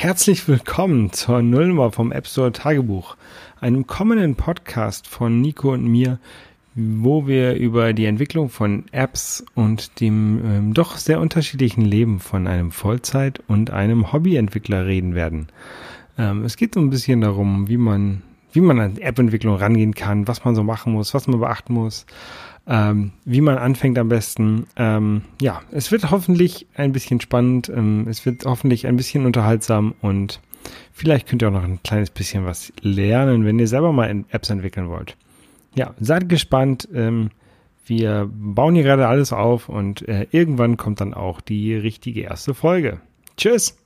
Herzlich willkommen zur Nullnummer vom App Store Tagebuch, einem kommenden Podcast von Nico und mir, wo wir über die Entwicklung von Apps und dem ähm, doch sehr unterschiedlichen Leben von einem Vollzeit- und einem Hobbyentwickler reden werden. Ähm, es geht so ein bisschen darum, wie man, wie man an App-Entwicklung rangehen kann, was man so machen muss, was man beachten muss ähm, wie man anfängt am besten. Ähm, ja, es wird hoffentlich ein bisschen spannend, ähm, es wird hoffentlich ein bisschen unterhaltsam und vielleicht könnt ihr auch noch ein kleines bisschen was lernen, wenn ihr selber mal Apps entwickeln wollt. Ja, seid gespannt. Ähm, wir bauen hier gerade alles auf und äh, irgendwann kommt dann auch die richtige erste Folge. Tschüss!